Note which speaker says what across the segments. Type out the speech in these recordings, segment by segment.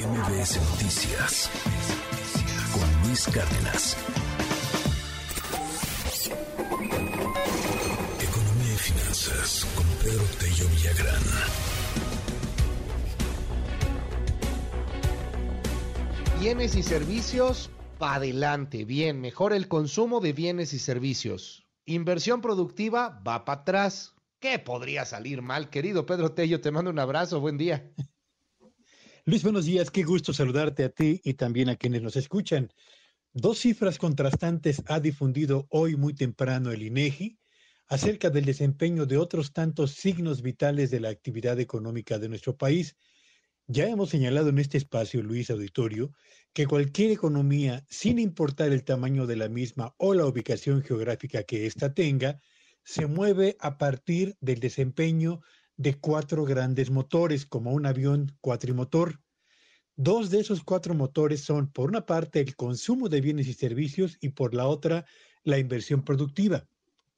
Speaker 1: MBS Noticias con Luis Cárdenas. Economía y finanzas con Pedro Tello Villagrán.
Speaker 2: Bienes y servicios, para adelante. Bien, mejora el consumo de bienes y servicios. Inversión productiva va para atrás. ¿Qué podría salir mal, querido Pedro Tello? Te mando un abrazo, buen día.
Speaker 3: Luis, buenos días, qué gusto saludarte a ti y también a quienes nos escuchan. Dos cifras contrastantes ha difundido hoy muy temprano el INEGI acerca del desempeño de otros tantos signos vitales de la actividad económica de nuestro país. Ya hemos señalado en este espacio, Luis Auditorio, que cualquier economía, sin importar el tamaño de la misma o la ubicación geográfica que ésta tenga, se mueve a partir del desempeño de cuatro grandes motores, como un avión cuatrimotor. Dos de esos cuatro motores son, por una parte, el consumo de bienes y servicios y por la otra, la inversión productiva.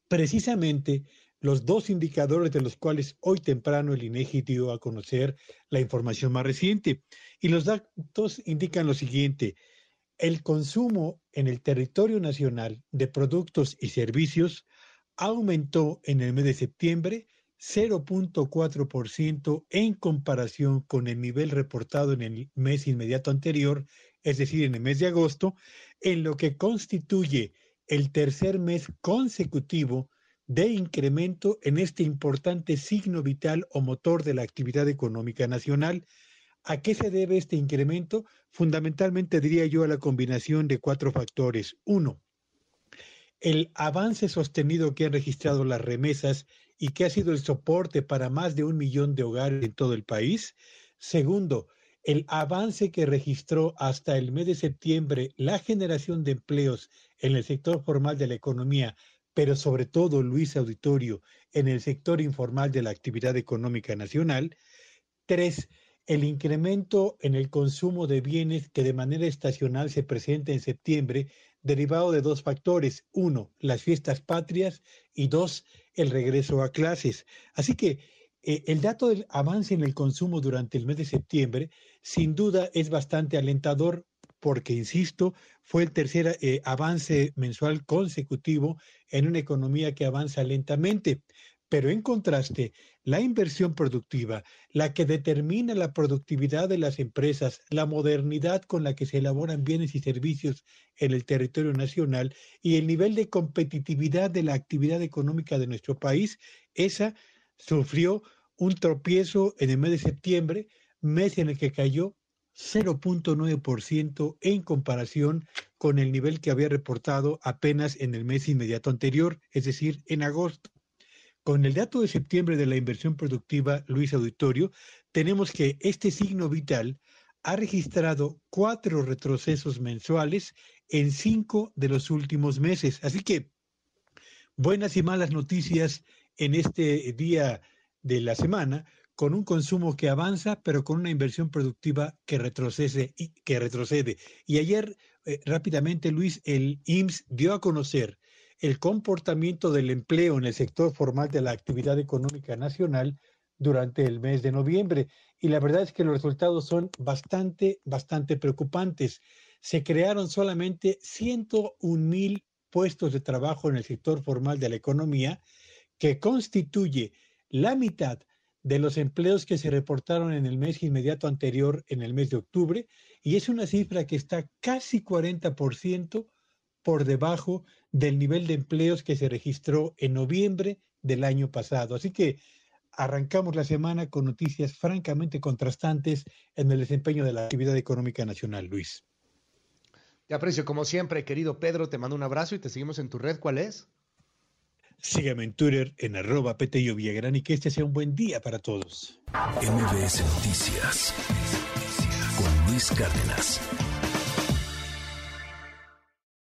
Speaker 3: Precisamente, los dos indicadores de los cuales hoy temprano el INEGI dio a conocer la información más reciente. Y los datos indican lo siguiente. El consumo en el territorio nacional de productos y servicios aumentó en el mes de septiembre 0.4% en comparación con el nivel reportado en el mes inmediato anterior, es decir, en el mes de agosto, en lo que constituye el tercer mes consecutivo de incremento en este importante signo vital o motor de la actividad económica nacional. ¿A qué se debe este incremento? Fundamentalmente diría yo a la combinación de cuatro factores. Uno, el avance sostenido que han registrado las remesas y que ha sido el soporte para más de un millón de hogares en todo el país. Segundo, el avance que registró hasta el mes de septiembre la generación de empleos en el sector formal de la economía, pero sobre todo, Luis Auditorio, en el sector informal de la actividad económica nacional. Tres, el incremento en el consumo de bienes que de manera estacional se presenta en septiembre derivado de dos factores. Uno, las fiestas patrias y dos, el regreso a clases. Así que eh, el dato del avance en el consumo durante el mes de septiembre sin duda es bastante alentador porque, insisto, fue el tercer eh, avance mensual consecutivo en una economía que avanza lentamente. Pero en contraste, la inversión productiva, la que determina la productividad de las empresas, la modernidad con la que se elaboran bienes y servicios en el territorio nacional y el nivel de competitividad de la actividad económica de nuestro país, esa sufrió un tropiezo en el mes de septiembre, mes en el que cayó 0.9% en comparación con el nivel que había reportado apenas en el mes inmediato anterior, es decir, en agosto. Con el dato de septiembre de la inversión productiva, Luis Auditorio, tenemos que este signo vital ha registrado cuatro retrocesos mensuales en cinco de los últimos meses. Así que buenas y malas noticias en este día de la semana, con un consumo que avanza, pero con una inversión productiva que retrocede y que retrocede. Y ayer, eh, rápidamente, Luis, el IMSS dio a conocer el comportamiento del empleo en el sector formal de la actividad económica nacional durante el mes de noviembre. Y la verdad es que los resultados son bastante, bastante preocupantes. Se crearon solamente 101 mil puestos de trabajo en el sector formal de la economía, que constituye la mitad de los empleos que se reportaron en el mes inmediato anterior, en el mes de octubre, y es una cifra que está casi 40% por debajo del nivel de empleos que se registró en noviembre del año pasado. Así que arrancamos la semana con noticias francamente contrastantes en el desempeño de la actividad económica nacional, Luis.
Speaker 2: Te aprecio como siempre, querido Pedro, te mando un abrazo y te seguimos en tu red. ¿Cuál es?
Speaker 3: Sígueme en Twitter en arroba Petello Villagrán y que este sea un buen día para todos.
Speaker 1: MBS Noticias con Luis Cárdenas.